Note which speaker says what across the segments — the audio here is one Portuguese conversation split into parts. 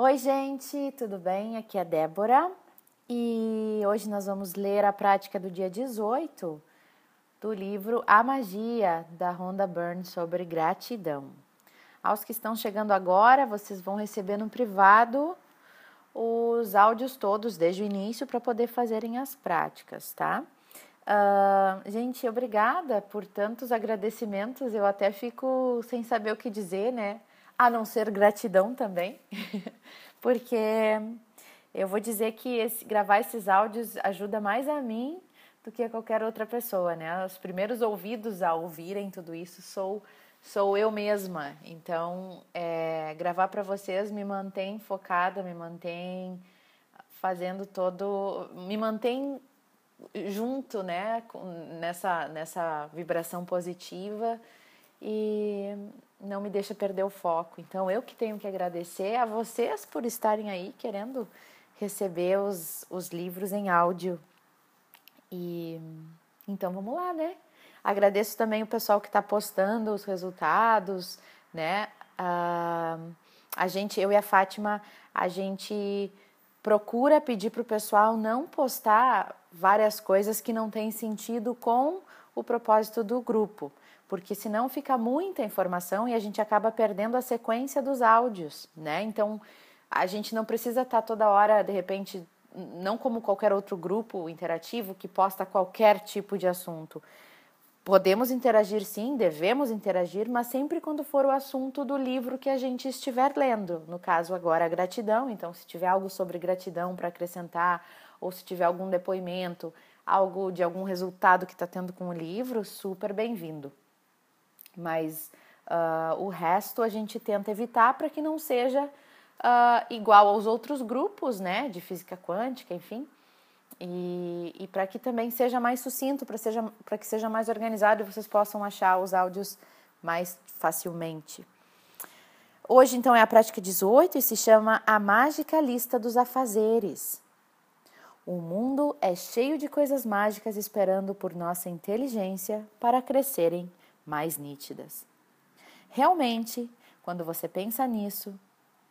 Speaker 1: Oi, gente, tudo bem? Aqui é Débora e hoje nós vamos ler a prática do dia 18 do livro A Magia da Rhonda Byrne sobre gratidão. Aos que estão chegando agora, vocês vão receber no privado os áudios todos desde o início para poder fazerem as práticas, tá? Uh, gente, obrigada por tantos agradecimentos. Eu até fico sem saber o que dizer, né? A não ser gratidão também, porque eu vou dizer que esse, gravar esses áudios ajuda mais a mim do que a qualquer outra pessoa, né? Os primeiros ouvidos a ouvirem tudo isso sou sou eu mesma. Então, é, gravar para vocês me mantém focada, me mantém fazendo todo, me mantém junto, né? Nessa nessa vibração positiva e não me deixa perder o foco. Então, eu que tenho que agradecer a vocês por estarem aí querendo receber os, os livros em áudio. E então vamos lá, né? Agradeço também o pessoal que está postando os resultados, né? Ah, a gente, eu e a Fátima, a gente procura pedir para o pessoal não postar várias coisas que não têm sentido com o propósito do grupo porque senão fica muita informação e a gente acaba perdendo a sequência dos áudios, né? Então a gente não precisa estar tá toda hora, de repente, não como qualquer outro grupo interativo que posta qualquer tipo de assunto. Podemos interagir sim, devemos interagir, mas sempre quando for o assunto do livro que a gente estiver lendo. No caso agora, a gratidão. Então, se tiver algo sobre gratidão para acrescentar, ou se tiver algum depoimento, algo de algum resultado que está tendo com o livro, super bem-vindo mas uh, o resto a gente tenta evitar para que não seja uh, igual aos outros grupos, né, de física quântica, enfim, e, e para que também seja mais sucinto, para que seja mais organizado e vocês possam achar os áudios mais facilmente. Hoje, então, é a prática 18 e se chama A Mágica Lista dos Afazeres. O mundo é cheio de coisas mágicas esperando por nossa inteligência para crescerem mais nítidas. Realmente, quando você pensa nisso,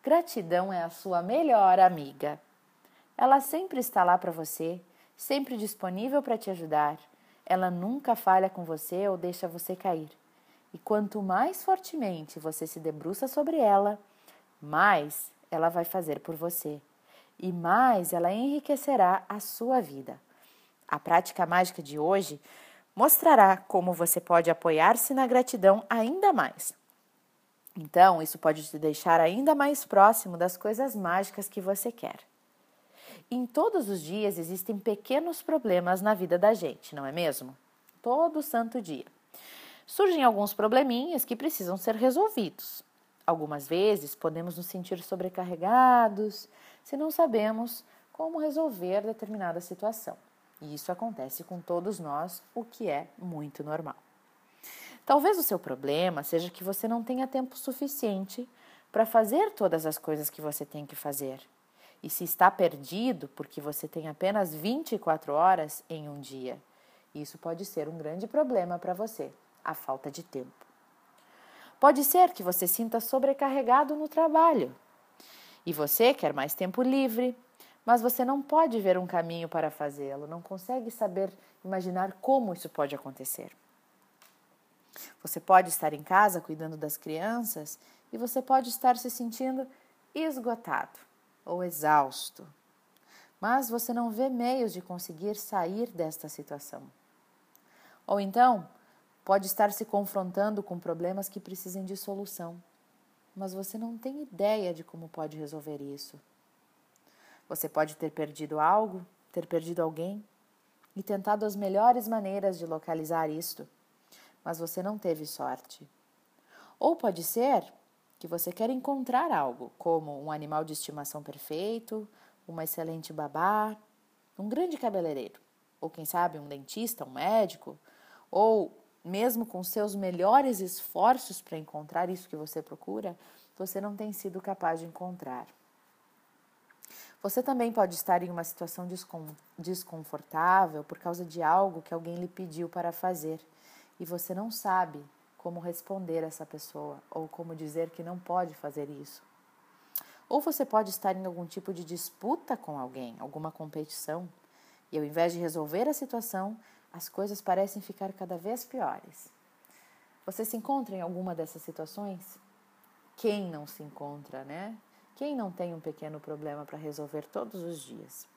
Speaker 1: gratidão é a sua melhor amiga. Ela sempre está lá para você, sempre disponível para te ajudar. Ela nunca falha com você ou deixa você cair. E quanto mais fortemente você se debruça sobre ela, mais ela vai fazer por você e mais ela enriquecerá a sua vida. A prática mágica de hoje mostrará como você pode apoiar-se na gratidão ainda mais. Então, isso pode te deixar ainda mais próximo das coisas mágicas que você quer. Em todos os dias existem pequenos problemas na vida da gente, não é mesmo? Todo santo dia. Surgem alguns probleminhas que precisam ser resolvidos. Algumas vezes podemos nos sentir sobrecarregados se não sabemos como resolver determinada situação. E isso acontece com todos nós, o que é muito normal. Talvez o seu problema seja que você não tenha tempo suficiente para fazer todas as coisas que você tem que fazer. E se está perdido porque você tem apenas 24 horas em um dia, isso pode ser um grande problema para você, a falta de tempo. Pode ser que você sinta sobrecarregado no trabalho e você quer mais tempo livre, mas você não pode ver um caminho para fazê-lo, não consegue saber imaginar como isso pode acontecer. Você pode estar em casa cuidando das crianças e você pode estar se sentindo esgotado ou exausto, mas você não vê meios de conseguir sair desta situação. Ou então, pode estar se confrontando com problemas que precisem de solução, mas você não tem ideia de como pode resolver isso. Você pode ter perdido algo, ter perdido alguém e tentado as melhores maneiras de localizar isto, mas você não teve sorte. Ou pode ser que você quer encontrar algo, como um animal de estimação perfeito, uma excelente babá, um grande cabeleireiro, ou quem sabe um dentista, um médico, ou mesmo com seus melhores esforços para encontrar isso que você procura, você não tem sido capaz de encontrar. Você também pode estar em uma situação desconfortável por causa de algo que alguém lhe pediu para fazer e você não sabe como responder essa pessoa ou como dizer que não pode fazer isso. Ou você pode estar em algum tipo de disputa com alguém, alguma competição, e ao invés de resolver a situação, as coisas parecem ficar cada vez piores. Você se encontra em alguma dessas situações? Quem não se encontra, né? Quem não tem um pequeno problema para resolver todos os dias?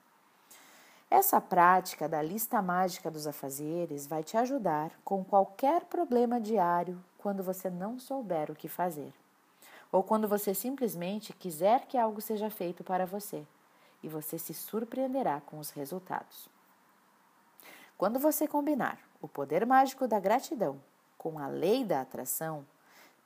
Speaker 1: Essa prática da lista mágica dos afazeres vai te ajudar com qualquer problema diário quando você não souber o que fazer, ou quando você simplesmente quiser que algo seja feito para você, e você se surpreenderá com os resultados. Quando você combinar o poder mágico da gratidão com a lei da atração,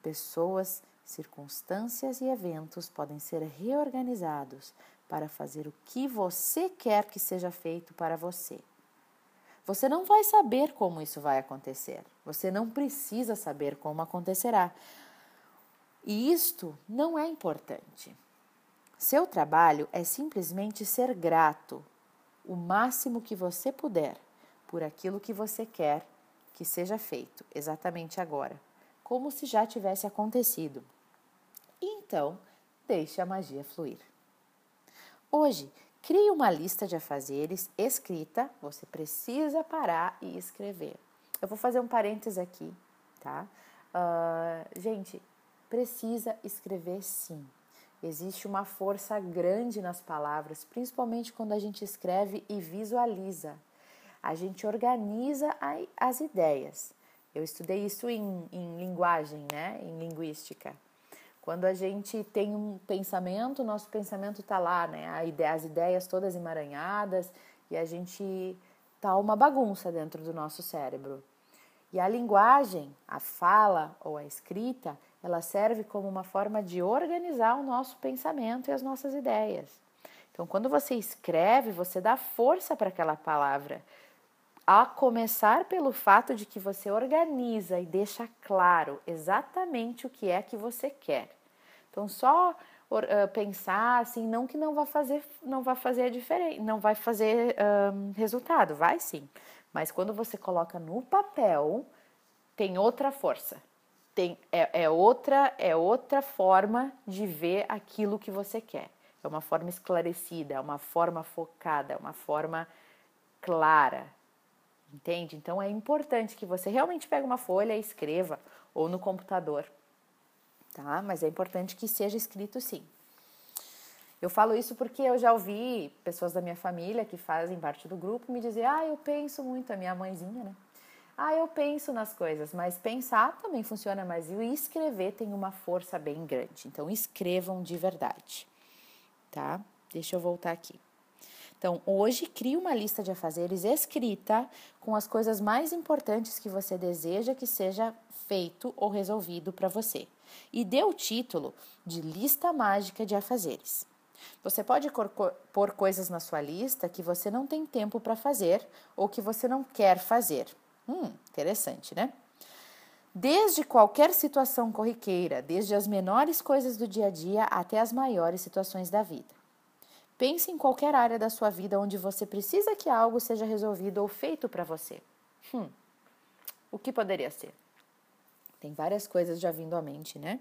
Speaker 1: pessoas, circunstâncias e eventos podem ser reorganizados para fazer o que você quer que seja feito para você. Você não vai saber como isso vai acontecer. Você não precisa saber como acontecerá. E isto não é importante. Seu trabalho é simplesmente ser grato o máximo que você puder por aquilo que você quer que seja feito exatamente agora, como se já tivesse acontecido. Então, deixe a magia fluir. Hoje, crie uma lista de afazeres escrita, você precisa parar e escrever. Eu vou fazer um parênteses aqui, tá? Uh, gente, precisa escrever sim. Existe uma força grande nas palavras, principalmente quando a gente escreve e visualiza. A gente organiza as ideias. Eu estudei isso em, em linguagem, né? Em linguística. Quando a gente tem um pensamento, nosso pensamento está lá, né? As ideias todas emaranhadas e a gente tá uma bagunça dentro do nosso cérebro. E a linguagem, a fala ou a escrita, ela serve como uma forma de organizar o nosso pensamento e as nossas ideias. Então, quando você escreve, você dá força para aquela palavra. A começar pelo fato de que você organiza e deixa claro exatamente o que é que você quer. Então, só uh, pensar assim, não que não vai fazer, não vai fazer diferente, não vai fazer resultado, vai sim. Mas quando você coloca no papel, tem outra força. Tem, é, é, outra, é outra forma de ver aquilo que você quer. É uma forma esclarecida, é uma forma focada, é uma forma clara, Entende? Então é importante que você realmente pegue uma folha e escreva, ou no computador, tá? Mas é importante que seja escrito sim. Eu falo isso porque eu já ouvi pessoas da minha família que fazem parte do grupo me dizer: ah, eu penso muito, a minha mãezinha, né? Ah, eu penso nas coisas, mas pensar também funciona, mas e escrever tem uma força bem grande. Então, escrevam de verdade, tá? Deixa eu voltar aqui. Então, hoje, crie uma lista de afazeres escrita com as coisas mais importantes que você deseja que seja feito ou resolvido para você. E dê o título de Lista Mágica de Afazeres. Você pode pôr coisas na sua lista que você não tem tempo para fazer ou que você não quer fazer. Hum, interessante, né? Desde qualquer situação corriqueira, desde as menores coisas do dia a dia até as maiores situações da vida. Pense em qualquer área da sua vida onde você precisa que algo seja resolvido ou feito para você. Hum, o que poderia ser? Tem várias coisas já vindo à mente, né?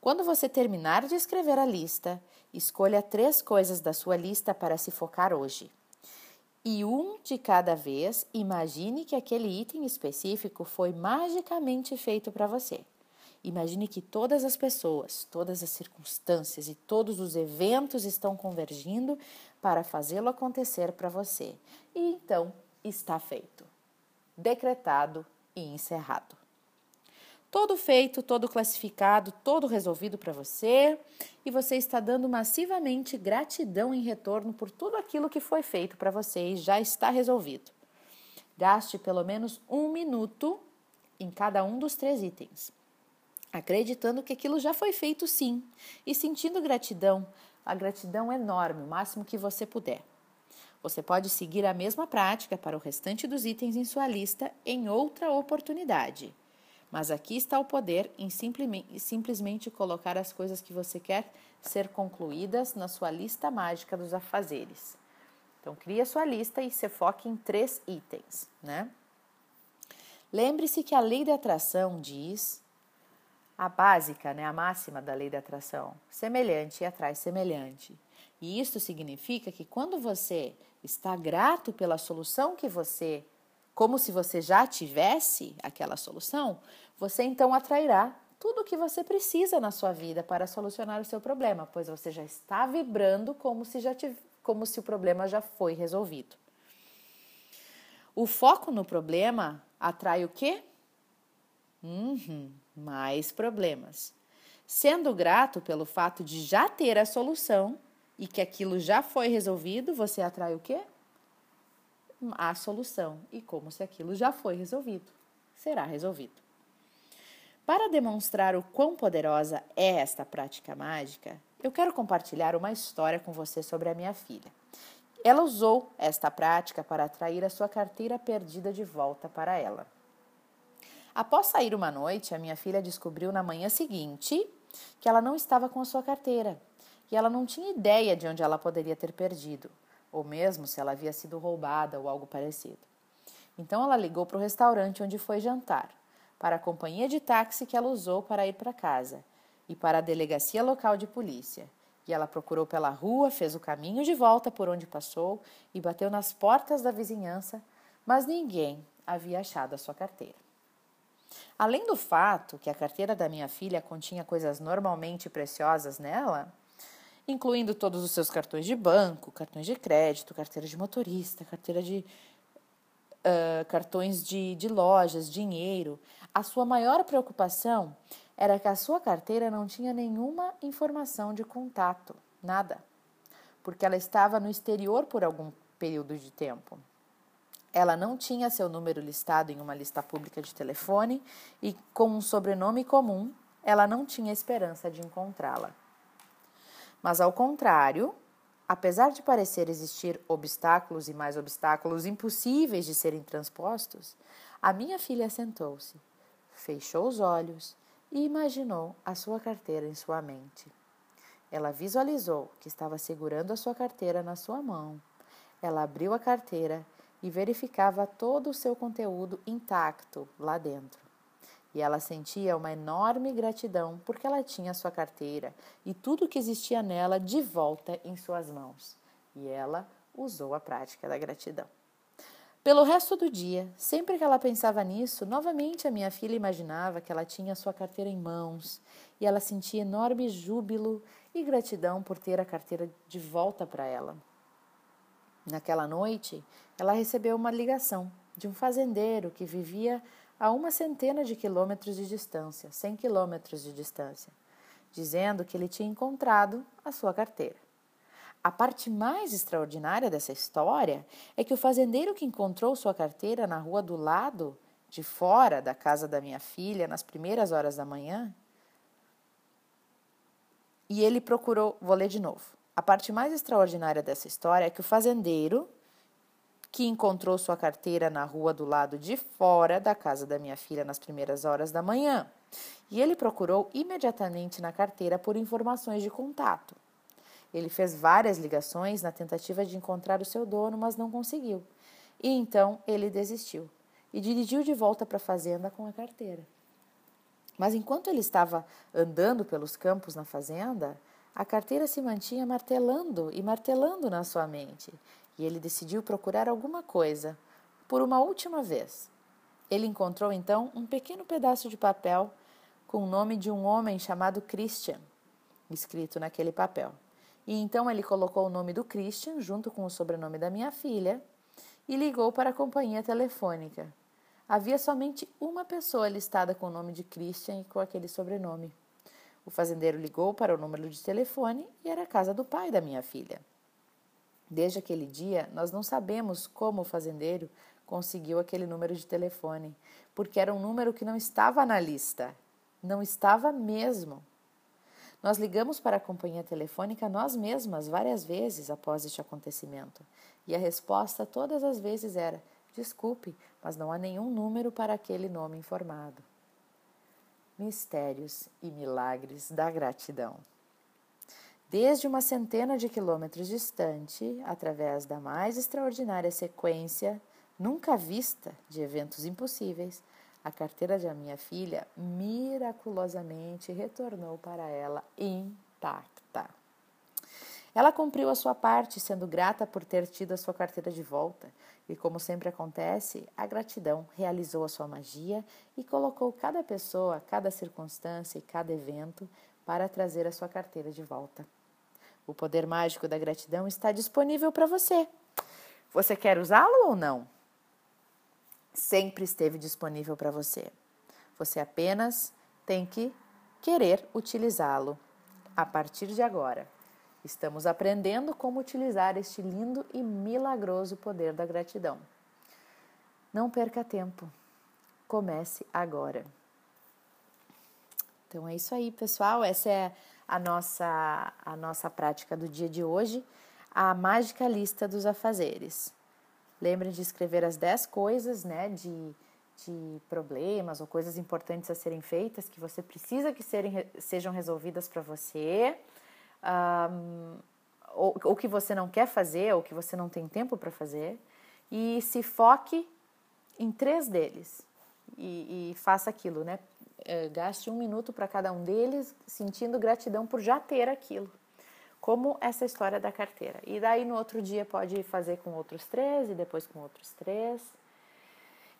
Speaker 1: Quando você terminar de escrever a lista, escolha três coisas da sua lista para se focar hoje. E um de cada vez, imagine que aquele item específico foi magicamente feito para você. Imagine que todas as pessoas, todas as circunstâncias e todos os eventos estão convergindo para fazê-lo acontecer para você. E então está feito, decretado e encerrado. Todo feito, todo classificado, todo resolvido para você, e você está dando massivamente gratidão em retorno por tudo aquilo que foi feito para você e já está resolvido. Gaste pelo menos um minuto em cada um dos três itens acreditando que aquilo já foi feito sim e sentindo gratidão, a gratidão enorme, o máximo que você puder. Você pode seguir a mesma prática para o restante dos itens em sua lista em outra oportunidade. Mas aqui está o poder em simplesmente colocar as coisas que você quer ser concluídas na sua lista mágica dos afazeres. Então, crie a sua lista e se foque em três itens, né? Lembre-se que a lei da atração diz a básica, né, a máxima da lei da atração. Semelhante atrai semelhante. E isso significa que quando você está grato pela solução que você, como se você já tivesse aquela solução, você então atrairá tudo o que você precisa na sua vida para solucionar o seu problema, pois você já está vibrando como se já tiv como se o problema já foi resolvido. O foco no problema atrai o quê? Uhum, mais problemas. Sendo grato pelo fato de já ter a solução e que aquilo já foi resolvido, você atrai o quê? A solução. E como se aquilo já foi resolvido, será resolvido. Para demonstrar o quão poderosa é esta prática mágica, eu quero compartilhar uma história com você sobre a minha filha. Ela usou esta prática para atrair a sua carteira perdida de volta para ela. Após sair uma noite, a minha filha descobriu na manhã seguinte que ela não estava com a sua carteira e ela não tinha ideia de onde ela poderia ter perdido, ou mesmo se ela havia sido roubada ou algo parecido. Então ela ligou para o restaurante onde foi jantar, para a companhia de táxi que ela usou para ir para casa e para a delegacia local de polícia. E ela procurou pela rua, fez o caminho de volta por onde passou e bateu nas portas da vizinhança, mas ninguém havia achado a sua carteira. Além do fato que a carteira da minha filha continha coisas normalmente preciosas nela, incluindo todos os seus cartões de banco, cartões de crédito, carteira de motorista, carteira de uh, cartões de, de lojas, dinheiro, a sua maior preocupação era que a sua carteira não tinha nenhuma informação de contato, nada, porque ela estava no exterior por algum período de tempo. Ela não tinha seu número listado em uma lista pública de telefone e, com um sobrenome comum, ela não tinha esperança de encontrá-la. Mas, ao contrário, apesar de parecer existir obstáculos e mais obstáculos impossíveis de serem transpostos, a minha filha sentou-se, fechou os olhos e imaginou a sua carteira em sua mente. Ela visualizou que estava segurando a sua carteira na sua mão. Ela abriu a carteira e verificava todo o seu conteúdo intacto lá dentro. E ela sentia uma enorme gratidão porque ela tinha sua carteira e tudo que existia nela de volta em suas mãos. E ela usou a prática da gratidão. Pelo resto do dia, sempre que ela pensava nisso, novamente a minha filha imaginava que ela tinha sua carteira em mãos e ela sentia enorme júbilo e gratidão por ter a carteira de volta para ela. Naquela noite, ela recebeu uma ligação de um fazendeiro que vivia a uma centena de quilômetros de distância, 100 quilômetros de distância, dizendo que ele tinha encontrado a sua carteira. A parte mais extraordinária dessa história é que o fazendeiro que encontrou sua carteira na rua do lado, de fora da casa da minha filha, nas primeiras horas da manhã, e ele procurou. Vou ler de novo. A parte mais extraordinária dessa história é que o fazendeiro que encontrou sua carteira na rua do lado de fora da casa da minha filha nas primeiras horas da manhã. E ele procurou imediatamente na carteira por informações de contato. Ele fez várias ligações na tentativa de encontrar o seu dono, mas não conseguiu. E então ele desistiu e dirigiu de volta para a fazenda com a carteira. Mas enquanto ele estava andando pelos campos na fazenda, a carteira se mantinha martelando e martelando na sua mente, e ele decidiu procurar alguma coisa por uma última vez. Ele encontrou então um pequeno pedaço de papel com o nome de um homem chamado Christian, escrito naquele papel. E então ele colocou o nome do Christian junto com o sobrenome da minha filha e ligou para a companhia telefônica. Havia somente uma pessoa listada com o nome de Christian e com aquele sobrenome. O fazendeiro ligou para o número de telefone e era a casa do pai da minha filha. Desde aquele dia, nós não sabemos como o fazendeiro conseguiu aquele número de telefone, porque era um número que não estava na lista. Não estava mesmo. Nós ligamos para a companhia telefônica nós mesmas várias vezes após este acontecimento, e a resposta todas as vezes era: desculpe, mas não há nenhum número para aquele nome informado. Mistérios e milagres da gratidão. Desde uma centena de quilômetros distante, através da mais extraordinária sequência nunca vista de eventos impossíveis, A carteira de minha filha miraculosamente retornou para ela intacta. Ela cumpriu a sua parte, sendo grata por ter tido a sua carteira de volta, e como sempre acontece, a gratidão realizou a sua magia e colocou cada pessoa, cada circunstância e cada evento para trazer a sua carteira de volta. O poder mágico da gratidão está disponível para você. Você quer usá-lo ou não? Sempre esteve disponível para você. Você apenas tem que querer utilizá-lo a partir de agora. Estamos aprendendo como utilizar este lindo e milagroso poder da gratidão. Não perca tempo. Comece agora. Então é isso aí, pessoal. Essa é a nossa a nossa prática do dia de hoje, a mágica lista dos afazeres. Lembre de escrever as 10 coisas, né, de, de problemas ou coisas importantes a serem feitas que você precisa que serem, sejam resolvidas para você um, ou, ou que você não quer fazer, ou que você não tem tempo para fazer, e se foque em três deles e, e faça aquilo, né? É, gaste um minuto para cada um deles, sentindo gratidão por já ter aquilo. Como essa história da carteira. E daí no outro dia pode fazer com outros três e depois com outros três.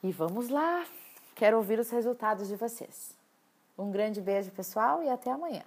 Speaker 1: E vamos lá! Quero ouvir os resultados de vocês. Um grande beijo, pessoal, e até amanhã.